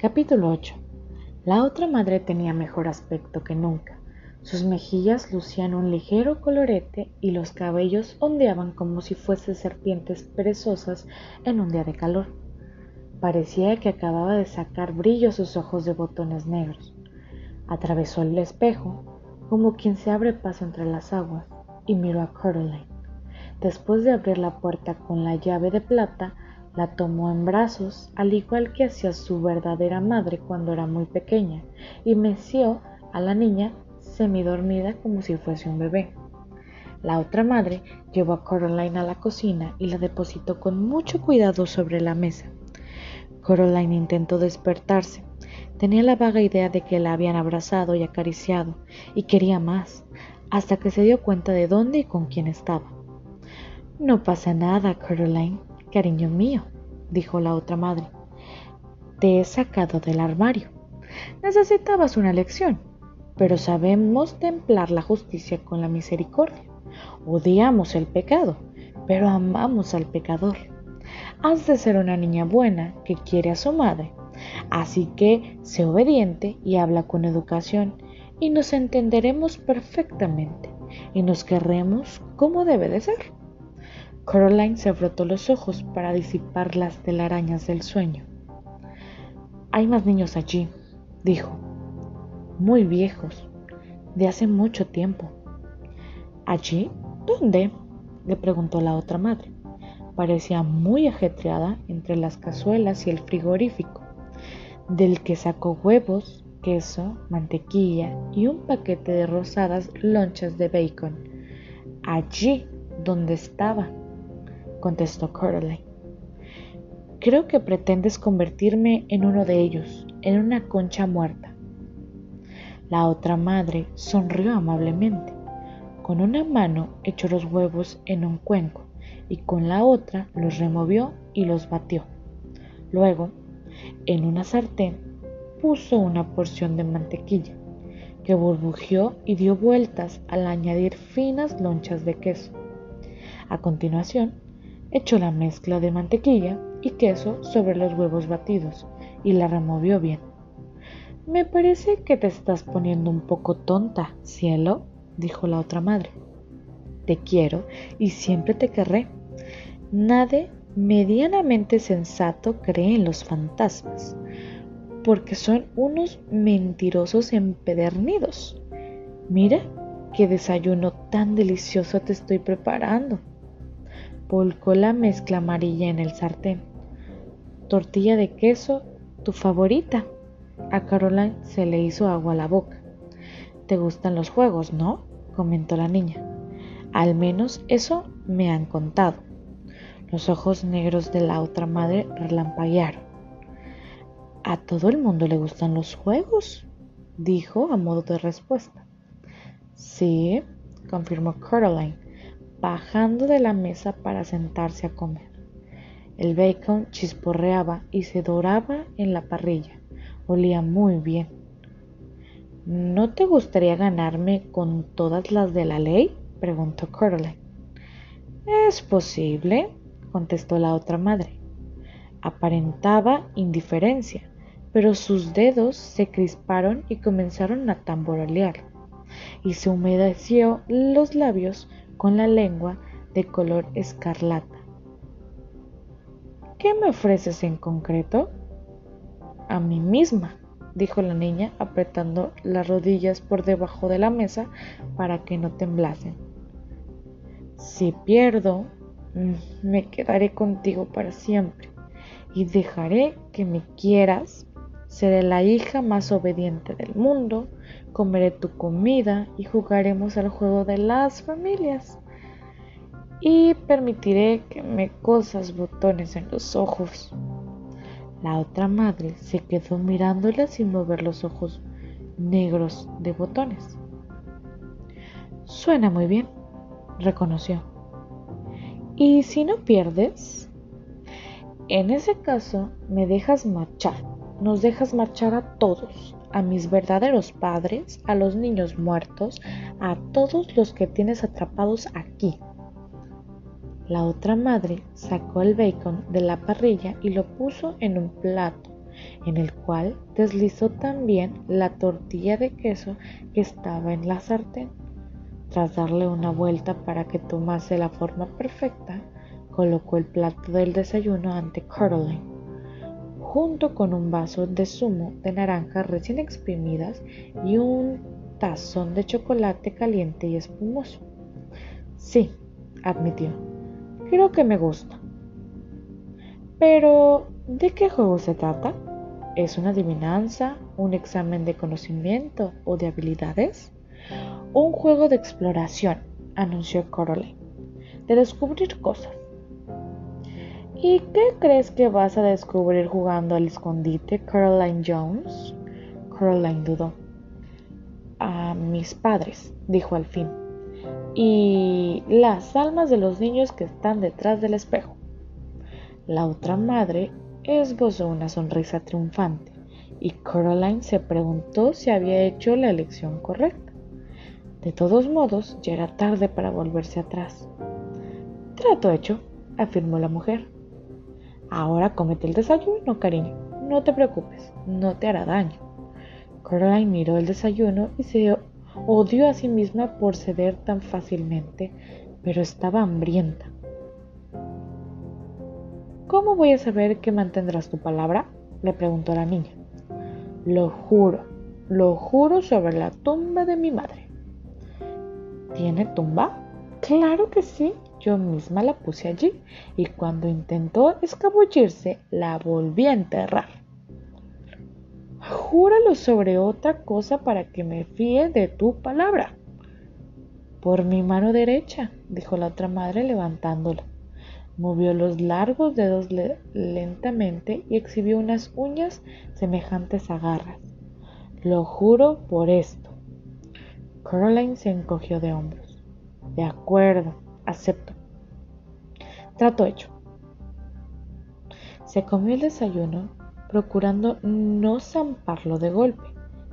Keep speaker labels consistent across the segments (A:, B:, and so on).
A: Capítulo 8 La otra madre tenía mejor aspecto que nunca. Sus mejillas lucían un ligero colorete y los cabellos ondeaban como si fuesen serpientes perezosas en un día de calor. Parecía que acababa de sacar brillo sus ojos de botones negros. Atravesó el espejo como quien se abre paso entre las aguas y miró a Caroline. Después de abrir la puerta con la llave de plata, la tomó en brazos, al igual que hacía su verdadera madre cuando era muy pequeña, y meció a la niña semidormida como si fuese un bebé. La otra madre llevó a Caroline a la cocina y la depositó con mucho cuidado sobre la mesa. Caroline intentó despertarse. Tenía la vaga idea de que la habían abrazado y acariciado, y quería más, hasta que se dio cuenta de dónde y con quién estaba. No pasa nada, Caroline, cariño mío, dijo la otra madre. Te he sacado del armario. Necesitabas una lección, pero sabemos templar la justicia con la misericordia. Odiamos el pecado, pero amamos al pecador. Has de ser una niña buena que quiere a su madre. Así que sé obediente y habla con educación y nos entenderemos perfectamente y nos querremos como debe de ser. Caroline se frotó los ojos para disipar las telarañas del sueño. Hay más niños allí, dijo, muy viejos, de hace mucho tiempo. ¿Allí? ¿Dónde? le preguntó la otra madre. Parecía muy ajetreada entre las cazuelas y el frigorífico, del que sacó huevos, queso, mantequilla y un paquete de rosadas lonchas de bacon. Allí donde estaba, contestó Caroline. Creo que pretendes convertirme en uno de ellos, en una concha muerta. La otra madre sonrió amablemente. Con una mano echó los huevos en un cuenco y con la otra los removió y los batió. Luego, en una sartén puso una porción de mantequilla, que burbujeó y dio vueltas al añadir finas lonchas de queso. A continuación, echó la mezcla de mantequilla y queso sobre los huevos batidos y la removió bien. Me parece que te estás poniendo un poco tonta, cielo, dijo la otra madre. Te quiero y siempre te querré. Nadie medianamente sensato cree en los fantasmas porque son unos mentirosos empedernidos. Mira qué desayuno tan delicioso te estoy preparando. Volcó la mezcla amarilla en el sartén. Tortilla de queso, tu favorita. A Caroline se le hizo agua a la boca. ¿Te gustan los juegos, no? comentó la niña. Al menos eso me han contado. Los ojos negros de la otra madre relampaguearon. A todo el mundo le gustan los juegos, dijo a modo de respuesta. Sí, confirmó Caroline, bajando de la mesa para sentarse a comer. El bacon chisporreaba y se doraba en la parrilla. Olía muy bien. ¿No te gustaría ganarme con todas las de la ley? preguntó Caroline. Es posible, contestó la otra madre. Aparentaba indiferencia, pero sus dedos se crisparon y comenzaron a tamborilear, y se humedeció los labios con la lengua de color escarlata. ¿Qué me ofreces en concreto? A mí misma, dijo la niña apretando las rodillas por debajo de la mesa para que no temblasen. Si pierdo, mm, me quedaré contigo para siempre y dejaré que me quieras Seré la hija más obediente del mundo, comeré tu comida y jugaremos al juego de las familias. Y permitiré que me cosas botones en los ojos. La otra madre se quedó mirándola sin mover los ojos negros de botones. Suena muy bien, reconoció. ¿Y si no pierdes? En ese caso, me dejas marchar nos dejas marchar a todos, a mis verdaderos padres, a los niños muertos, a todos los que tienes atrapados aquí. La otra madre sacó el bacon de la parrilla y lo puso en un plato en el cual deslizó también la tortilla de queso que estaba en la sartén. Tras darle una vuelta para que tomase la forma perfecta, colocó el plato del desayuno ante Caroline, junto con un vaso de zumo de naranja recién exprimidas y un tazón de chocolate caliente y espumoso. Sí, admitió, creo que me gusta. Pero, ¿de qué juego se trata? ¿Es una adivinanza, un examen de conocimiento o de habilidades? Un juego de exploración, anunció Coraline, de descubrir cosas. ¿Y qué crees que vas a descubrir jugando al escondite, Caroline Jones? Caroline dudó. A mis padres, dijo al fin, y las almas de los niños que están detrás del espejo. La otra madre esbozó una sonrisa triunfante y Caroline se preguntó si había hecho la elección correcta. De todos modos, ya era tarde para volverse atrás. Trato hecho, afirmó la mujer. Ahora cómete el desayuno, cariño. No te preocupes, no te hará daño. Caroline miró el desayuno y se odió a sí misma por ceder tan fácilmente, pero estaba hambrienta. ¿Cómo voy a saber que mantendrás tu palabra? le preguntó la niña. Lo juro, lo juro sobre la tumba de mi madre. ¿Tiene tumba? Claro que sí, yo misma la puse allí y cuando intentó escabullirse la volví a enterrar. Júralo sobre otra cosa para que me fíe de tu palabra. Por mi mano derecha, dijo la otra madre levantándola. Movió los largos dedos lentamente y exhibió unas uñas semejantes a garras. Lo juro por esto. Caroline se encogió de hombros. De acuerdo, acepto. Trato hecho. Se comió el desayuno procurando no zamparlo de golpe.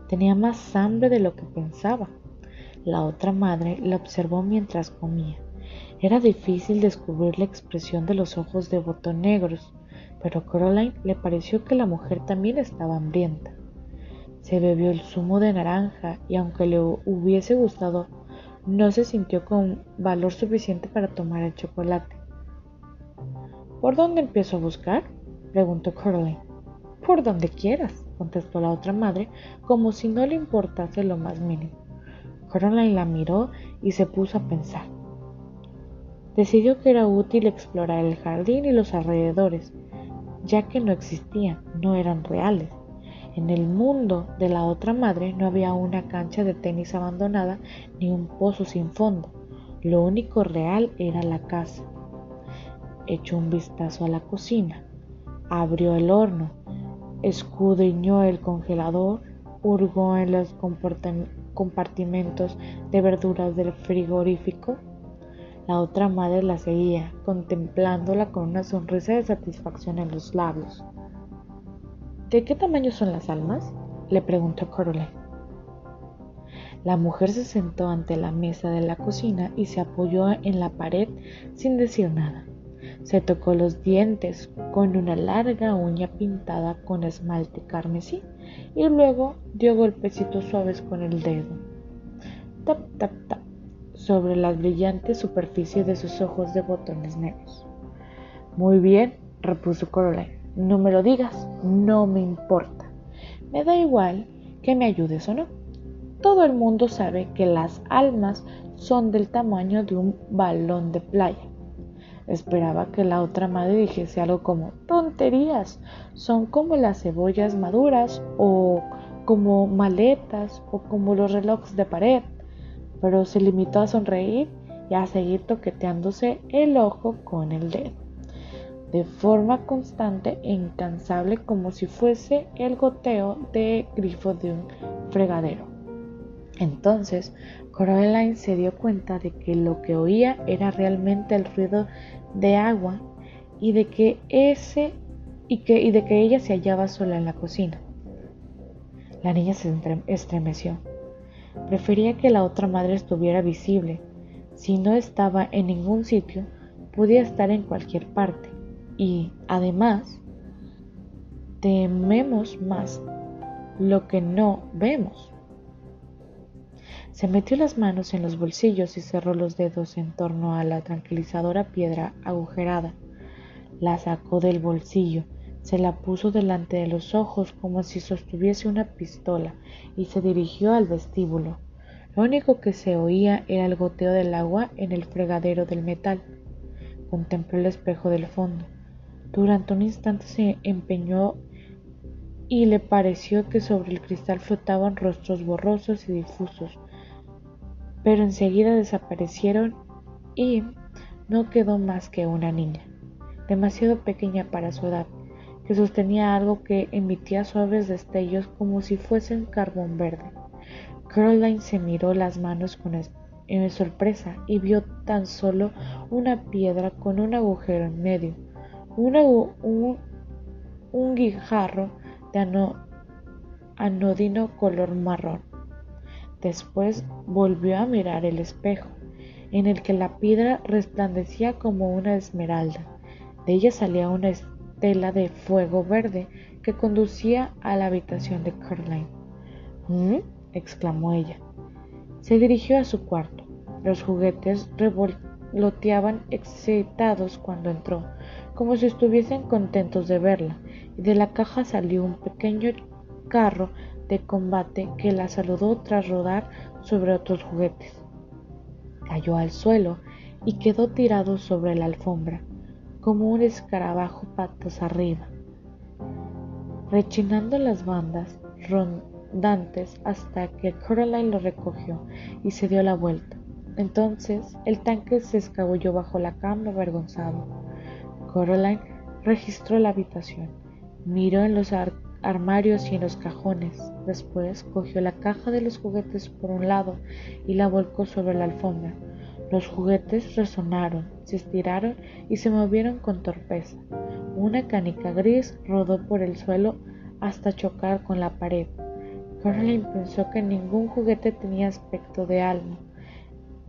A: Tenía más hambre de lo que pensaba. La otra madre la observó mientras comía. Era difícil descubrir la expresión de los ojos de botón negros, pero Caroline le pareció que la mujer también estaba hambrienta. Se bebió el zumo de naranja y aunque le hubiese gustado, no se sintió con valor suficiente para tomar el chocolate. ¿Por dónde empiezo a buscar? preguntó Caroline. Por donde quieras, contestó la otra madre, como si no le importase lo más mínimo. Caroline la miró y se puso a pensar. Decidió que era útil explorar el jardín y los alrededores, ya que no existían, no eran reales. En el mundo de la otra madre no había una cancha de tenis abandonada ni un pozo sin fondo. Lo único real era la casa. Echó un vistazo a la cocina, abrió el horno, escudriñó el congelador, hurgó en los compartimentos de verduras del frigorífico. La otra madre la seguía, contemplándola con una sonrisa de satisfacción en los labios. ¿De qué tamaño son las almas? le preguntó Caroline. La mujer se sentó ante la mesa de la cocina y se apoyó en la pared sin decir nada. Se tocó los dientes con una larga uña pintada con esmalte carmesí y luego dio golpecitos suaves con el dedo. Tap, tap, tap sobre la brillante superficie de sus ojos de botones negros. Muy bien, repuso Caroline. No me lo digas, no me importa. Me da igual que me ayudes o no. Todo el mundo sabe que las almas son del tamaño de un balón de playa. Esperaba que la otra madre dijese algo como tonterías, son como las cebollas maduras o como maletas o como los relojes de pared, pero se limitó a sonreír y a seguir toqueteándose el ojo con el dedo de forma constante e incansable como si fuese el goteo de grifo de un fregadero. Entonces, Coraline se dio cuenta de que lo que oía era realmente el ruido de agua y de que ese y, que, y de que ella se hallaba sola en la cocina. La niña se estremeció. Prefería que la otra madre estuviera visible. Si no estaba en ningún sitio, podía estar en cualquier parte y, además, tememos más lo que no vemos. Se metió las manos en los bolsillos y cerró los dedos en torno a la tranquilizadora piedra agujerada. La sacó del bolsillo, se la puso delante de los ojos como si sostuviese una pistola y se dirigió al vestíbulo. Lo único que se oía era el goteo del agua en el fregadero del metal. Contempló el espejo del fondo. Durante un instante se empeñó y le pareció que sobre el cristal flotaban rostros borrosos y difusos, pero enseguida desaparecieron y no quedó más que una niña, demasiado pequeña para su edad, que sostenía algo que emitía suaves destellos como si fuesen carbón verde. Caroline se miró las manos con sorpresa y vio tan solo una piedra con un agujero en medio, un, guijarro de anodino color marrón. Después volvió a mirar el espejo, en el que la piedra resplandecía como una esmeralda. De ella salía una estela de fuego verde que conducía a la habitación de Caroline. ¿Mm? exclamó ella. Se dirigió a su cuarto. Los juguetes revoloteaban excitados cuando entró, como si estuviesen contentos de verla, y de la caja salió un pequeño carro de combate que la saludó tras rodar sobre otros juguetes. Cayó al suelo y quedó tirado sobre la alfombra, como un escarabajo patas arriba, rechinando las bandas rondantes hasta que Caroline lo recogió y se dio la vuelta. Entonces el tanque se escabulló bajo la cama avergonzado. Caroline registró la habitación, miró en los armarios y en los cajones. Después cogió la caja de los juguetes por un lado y la volcó sobre la alfombra. Los juguetes resonaron, se estiraron y se movieron con torpeza. Una canica gris rodó por el suelo hasta chocar con la pared. Caroline pensó que ningún juguete tenía aspecto de alma.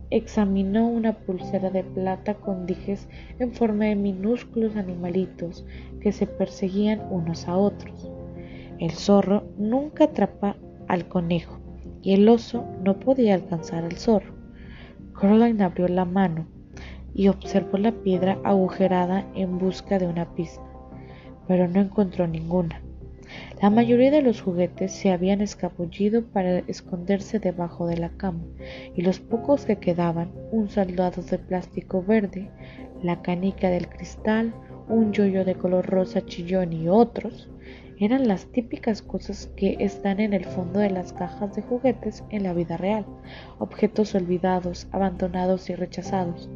A: Examinó una pulsera de plata con dijes en forma de minúsculos animalitos que se perseguían unos a otros. El zorro nunca atrapa al conejo y el oso no podía alcanzar al zorro. Caroline abrió la mano y observó la piedra agujerada en busca de una pista, pero no encontró ninguna. La mayoría de los juguetes se habían escabullido para esconderse debajo de la cama, y los pocos que quedaban, un soldado de plástico verde, la canica del cristal, un yoyo de color rosa chillón y otros, eran las típicas cosas que están en el fondo de las cajas de juguetes en la vida real, objetos olvidados, abandonados y rechazados.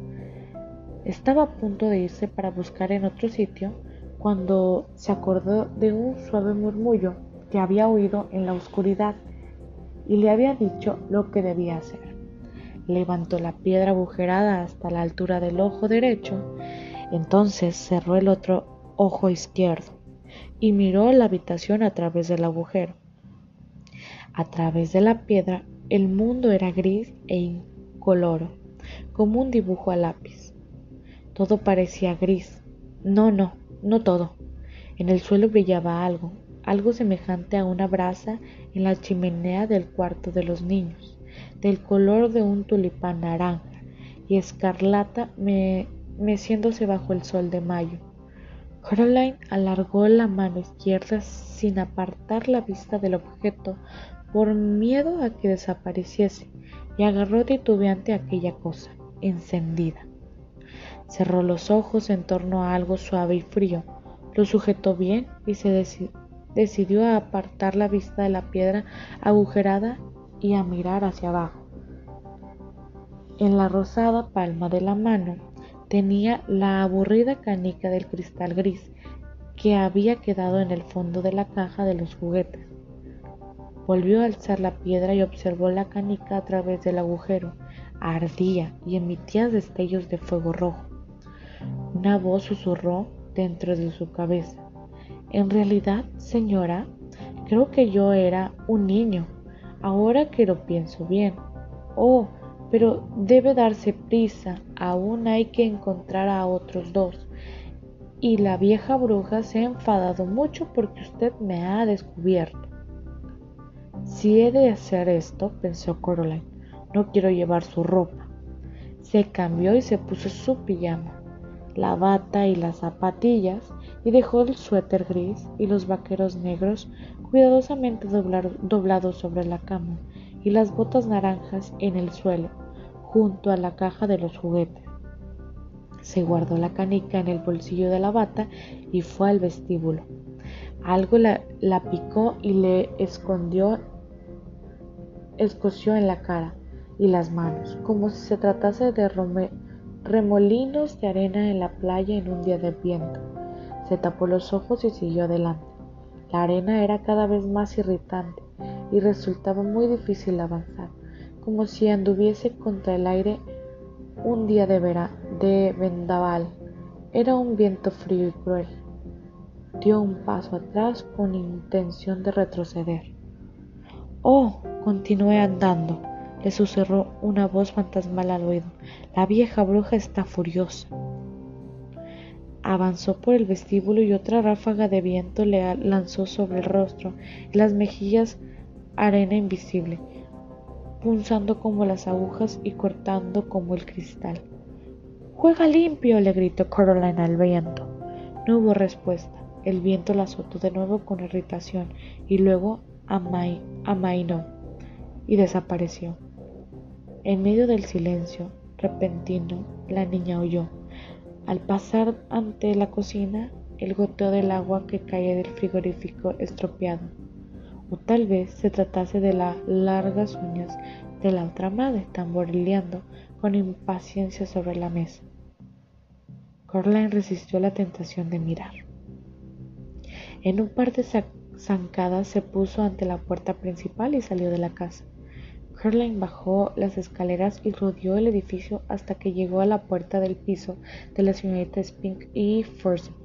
A: Estaba a punto de irse para buscar en otro sitio cuando se acordó de un suave murmullo que había oído en la oscuridad y le había dicho lo que debía hacer. Levantó la piedra agujerada hasta la altura del ojo derecho, entonces cerró el otro ojo izquierdo y miró la habitación a través del agujero. A través de la piedra el mundo era gris e incoloro, como un dibujo a lápiz. Todo parecía gris. No, no, no todo. En el suelo brillaba algo, algo semejante a una brasa en la chimenea del cuarto de los niños, del color de un tulipán naranja y escarlata meciéndose bajo el sol de mayo. Caroline alargó la mano izquierda sin apartar la vista del objeto por miedo a que desapareciese y agarró titubeante aquella cosa, encendida. Cerró los ojos en torno a algo suave y frío, lo sujetó bien y se decidió a apartar la vista de la piedra agujerada y a mirar hacia abajo. En la rosada palma de la mano tenía la aburrida canica del cristal gris que había quedado en el fondo de la caja de los juguetes. Volvió a alzar la piedra y observó la canica a través del agujero. Ardía y emitía destellos de fuego rojo. Una voz susurró dentro de su cabeza. En realidad, señora, creo que yo era un niño, ahora que lo pienso bien. Oh, pero debe darse prisa, aún hay que encontrar a otros dos. y la vieja bruja se ha enfadado mucho porque usted me ha descubierto. Si he de hacer esto, pensó Coraline, no quiero llevar su ropa. Se cambió y se puso su pijama, la bata y las zapatillas, y dejó el suéter gris y los vaqueros negros cuidadosamente doblados sobre la cama y las botas naranjas en el suelo, junto a la caja de los juguetes. Se guardó la canica en el bolsillo de la bata y fue al vestíbulo. Algo la, picó y le escondió, escoció en la cara y las manos, como si se tratase de remolinos de arena en la playa en un día de viento. Se tapó los ojos y siguió adelante. La arena era cada vez más irritante y resultaba muy difícil avanzar, como si anduviese contra el aire un día de, de vendaval. Era un viento frío y cruel. Dio un paso atrás con intención de retroceder. Oh, continué andando, le susurró una voz fantasmal al oído. La vieja bruja está furiosa. Avanzó por el vestíbulo y otra ráfaga de viento le lanzó sobre el rostro y las mejillas arena invisible, punzando como las agujas y cortando como el cristal. Juega limpio, le gritó Caroline al viento. No hubo respuesta. El viento la azotó de nuevo con irritación y luego amainó y desapareció. En medio del silencio repentino, la niña oyó. Al pasar ante la cocina, el goteo del agua que caía del frigorífico estropeado. O tal vez se tratase de las largas uñas de la otra madre tamborileando con impaciencia sobre la mesa. Coraline resistió la tentación de mirar. En un par de zancadas se puso ante la puerta principal y salió de la casa. Caroline bajó las escaleras y rodeó el edificio hasta que llegó a la puerta del piso de la señorita Spink y Forsyth.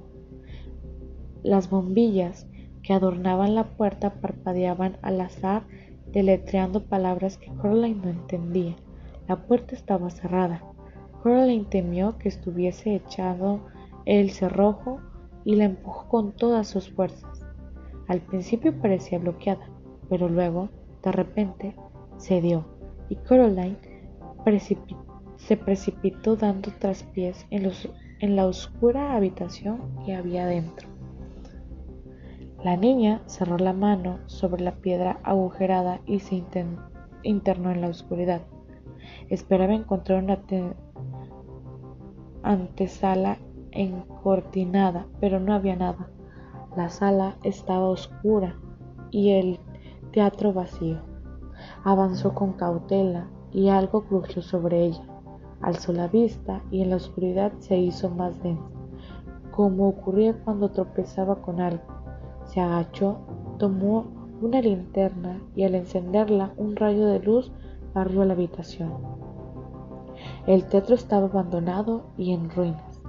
A: Las bombillas que adornaban la puerta parpadeaban al azar, deletreando palabras que Caroline no entendía. La puerta estaba cerrada. Caroline temió que estuviese echado el cerrojo y la empujó con todas sus fuerzas. Al principio parecía bloqueada, pero luego, de repente, cedió y Caroline se precipitó dando traspiés en, en la oscura habitación que había dentro. La niña cerró la mano sobre la piedra agujerada y se internó en la oscuridad. Esperaba encontrar una antesala encortinada, pero no había nada. La sala estaba oscura y el teatro vacío. Avanzó con cautela y algo crujió sobre ella. Alzó la vista y en la oscuridad se hizo más densa, como ocurría cuando tropezaba con algo. Se agachó, tomó una linterna y al encenderla un rayo de luz barrió la habitación. El teatro estaba abandonado y en ruinas.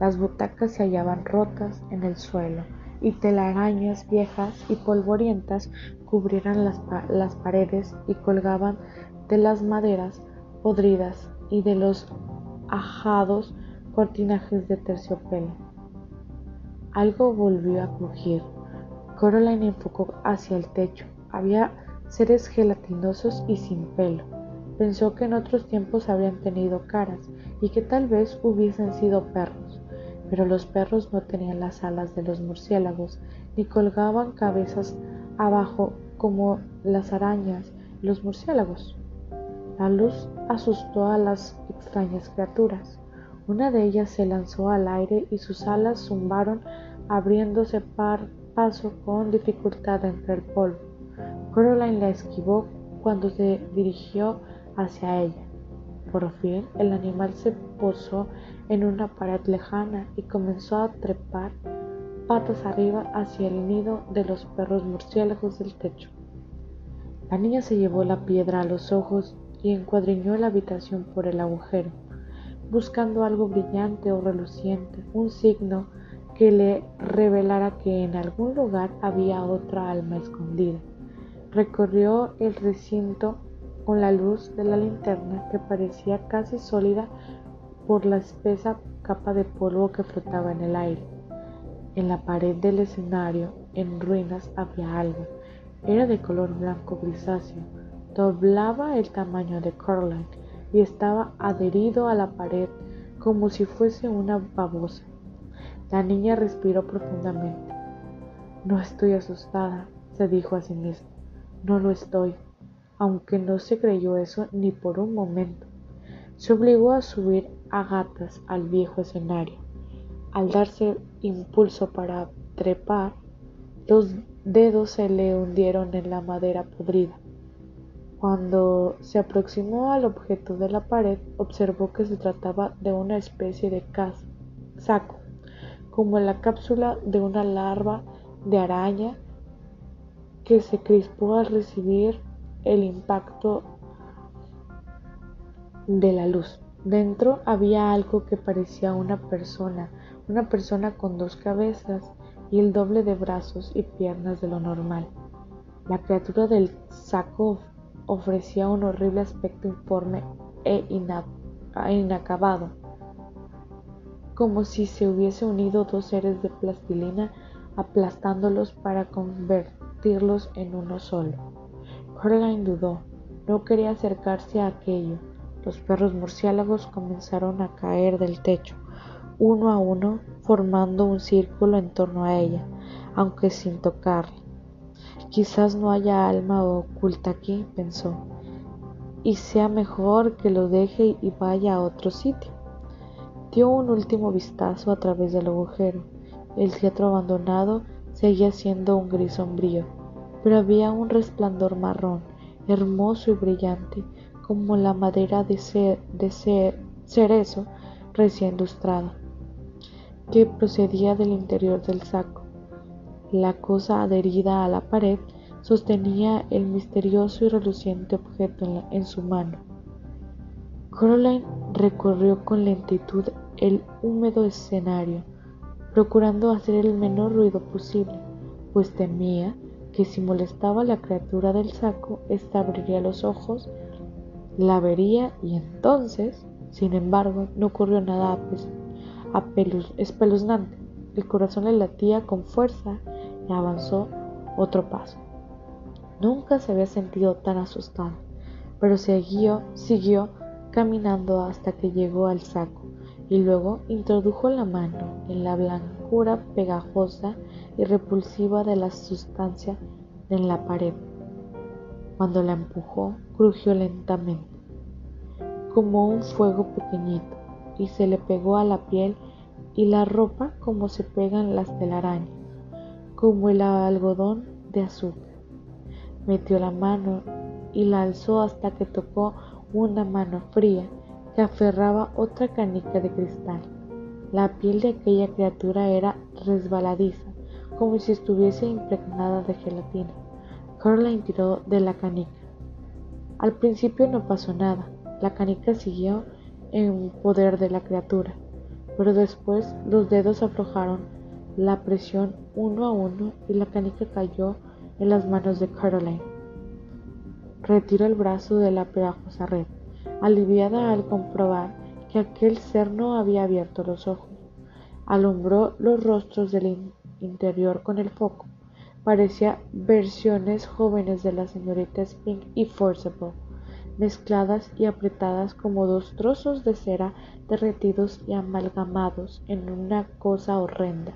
A: Las butacas se hallaban rotas en el suelo y telarañas viejas y polvorientas cubrían las, las paredes y colgaban de las maderas podridas y de los ajados cortinajes de terciopelo. Algo volvió a crujir. Coraline enfocó hacia el techo. Había seres gelatinosos y sin pelo. Pensó que en otros tiempos habrían tenido caras y que tal vez hubiesen sido perros pero los perros no tenían las alas de los murciélagos, ni colgaban cabezas abajo como las arañas y los murciélagos. La luz asustó a las extrañas criaturas. Una de ellas se lanzó al aire y sus alas zumbaron abriéndose paso con dificultad entre el polvo. Caroline la esquivó cuando se dirigió hacia ella. Por fin el animal se posó en una pared lejana y comenzó a trepar patas arriba hacia el nido de los perros murciélagos del techo. La niña se llevó la piedra a los ojos y encuadriñó la habitación por el agujero, buscando algo brillante o reluciente, un signo que le revelara que en algún lugar había otra alma escondida. Recorrió el recinto con la luz de la linterna que parecía casi sólida por la espesa capa de polvo que flotaba en el aire. En la pared del escenario, en ruinas, había algo. Era de color blanco grisáceo. Doblaba el tamaño de Caroline y estaba adherido a la pared como si fuese una babosa. La niña respiró profundamente. No estoy asustada, se dijo a sí misma. No lo estoy, aunque no se creyó eso ni por un momento. Se obligó a subir a gatas al viejo escenario. Al darse impulso para trepar, los dedos se le hundieron en la madera podrida. Cuando se aproximó al objeto de la pared, observó que se trataba de una especie de saco, como la cápsula de una larva de araña que se crispó al recibir el impacto de la luz. Dentro había algo que parecía una persona, una persona con dos cabezas y el doble de brazos y piernas de lo normal. La criatura del saco ofrecía un horrible aspecto informe e inacabado, como si se hubiese unido dos seres de plastilina aplastándolos para convertirlos en uno solo. Dudó, no quería acercarse a aquello. Los perros murciélagos comenzaron a caer del techo, uno a uno, formando un círculo en torno a ella, aunque sin tocarla. Quizás no haya alma oculta aquí, pensó, y sea mejor que lo deje y vaya a otro sitio. Dio un último vistazo a través del agujero. El teatro abandonado seguía siendo un gris sombrío, pero había un resplandor marrón, hermoso y brillante, como la madera de, cerezo recién lustrada, que procedía del interior del saco. La cosa adherida a la pared sostenía el misterioso y reluciente objeto en, su mano. Caroline recorrió con lentitud el húmedo escenario, procurando hacer el menor ruido posible, pues temía que si molestaba a la criatura del saco, ésta abriría los ojos la vería y entonces, sin embargo, no ocurrió nada espeluznante. El corazón le latía con fuerza y avanzó otro paso. Nunca se había sentido tan asustado, pero siguió, siguió caminando hasta que llegó al saco y luego introdujo la mano en la blancura pegajosa y repulsiva de la sustancia en la pared. Cuando la empujó, crujió lentamente, como un fuego pequeñito, y se le pegó a la piel y la ropa como se pegan las telarañas, como el algodón de azúcar. Metió la mano y la alzó hasta que tocó una mano fría que aferraba otra canica de cristal. La piel de aquella criatura era resbaladiza, como si estuviese impregnada de gelatina. Caroline tiró de la canica. Al principio no pasó nada. La canica siguió en poder de la criatura, pero después los dedos aflojaron la presión uno a uno y la canica cayó en las manos de Caroline. Retiró el brazo de la pegajosa red, aliviada al comprobar que aquel ser no había abierto los ojos. Alumbró los rostros del interior con el foco parecía versiones jóvenes de la señorita Spink y Forcible, mezcladas y apretadas como dos trozos de cera derretidos y amalgamados en una cosa horrenda.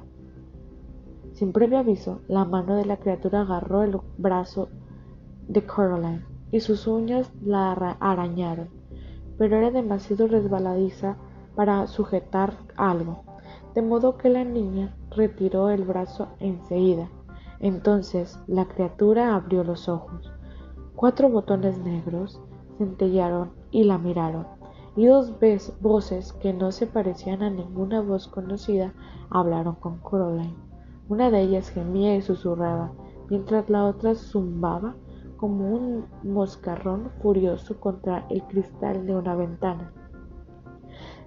A: Sin previo aviso, la mano de la criatura agarró el brazo de Caroline y sus uñas la arañaron, pero era demasiado resbaladiza para sujetar algo, de modo que la niña retiró el brazo enseguida entonces la criatura abrió los ojos. Cuatro botones negros centellaron y la miraron, y dos voces que no se parecían a ninguna voz conocida hablaron con Caroline. Una de ellas gemía y susurraba, mientras la otra zumbaba como un moscarrón furioso contra el cristal de una ventana.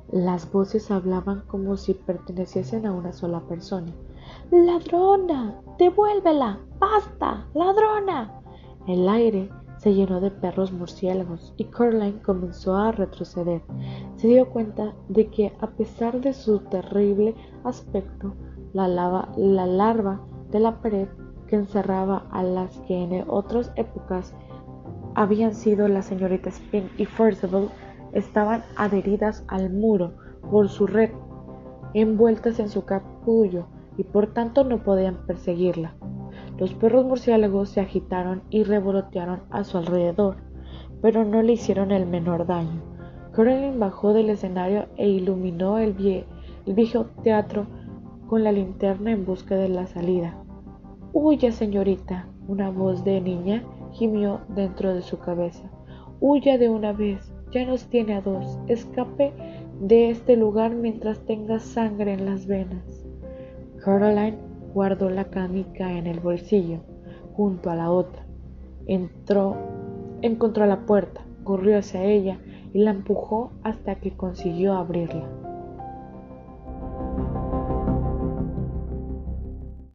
A: Las voces hablaban como si perteneciesen a una sola persona. ¡Ladrona! ¡Devuélvela! ¡Basta! ¡Ladrona! El aire se llenó de perros murciélagos y Caroline comenzó a retroceder. Se dio cuenta de que a pesar de su terrible aspecto, la, la larva de la pared que encerraba a las que en otras épocas habían sido la señorita Spin y Forcible estaban adheridas al muro por su red, envueltas en su capullo y por tanto no podían perseguirla. Los perros murciélagos se agitaron y revolotearon a su alrededor, pero no le hicieron el menor daño. Caroline bajó del escenario e iluminó el viejo teatro con la linterna en busca de la salida. Huya, señorita. Una voz de niña gimió dentro de su cabeza. Huya de una vez. Ya nos tiene a dos. Escape de este lugar mientras tenga sangre en las venas. Caroline guardó la canica en el bolsillo, junto a la otra. Entró, encontró la puerta, corrió hacia ella y la empujó hasta que consiguió abrirla.